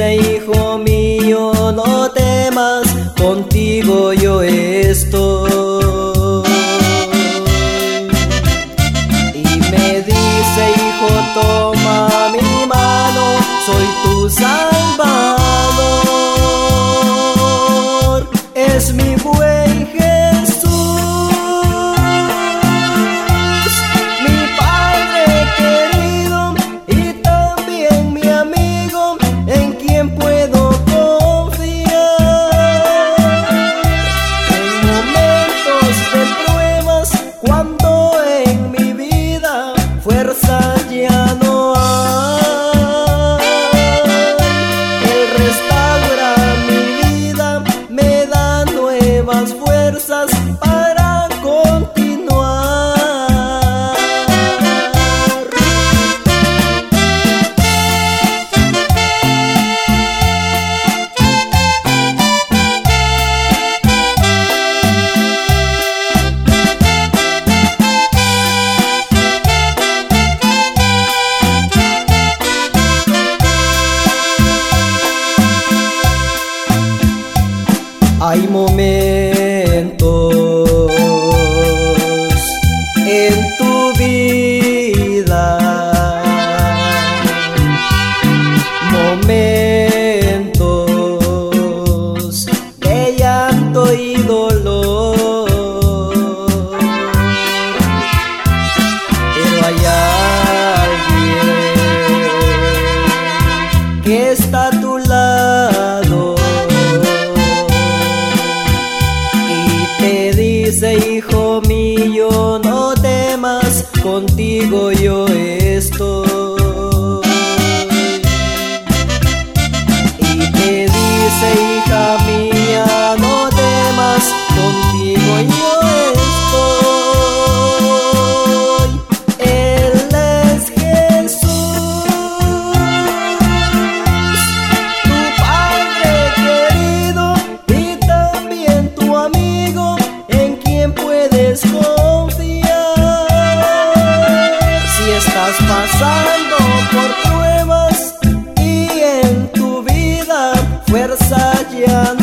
hijo mío, no temas, contigo nuevas fuerzas para continuar. Hay momentos está a tu lado y te dice, hijo mío, no temas, contigo yo estoy. pasando por pruebas y en tu vida fuerza ya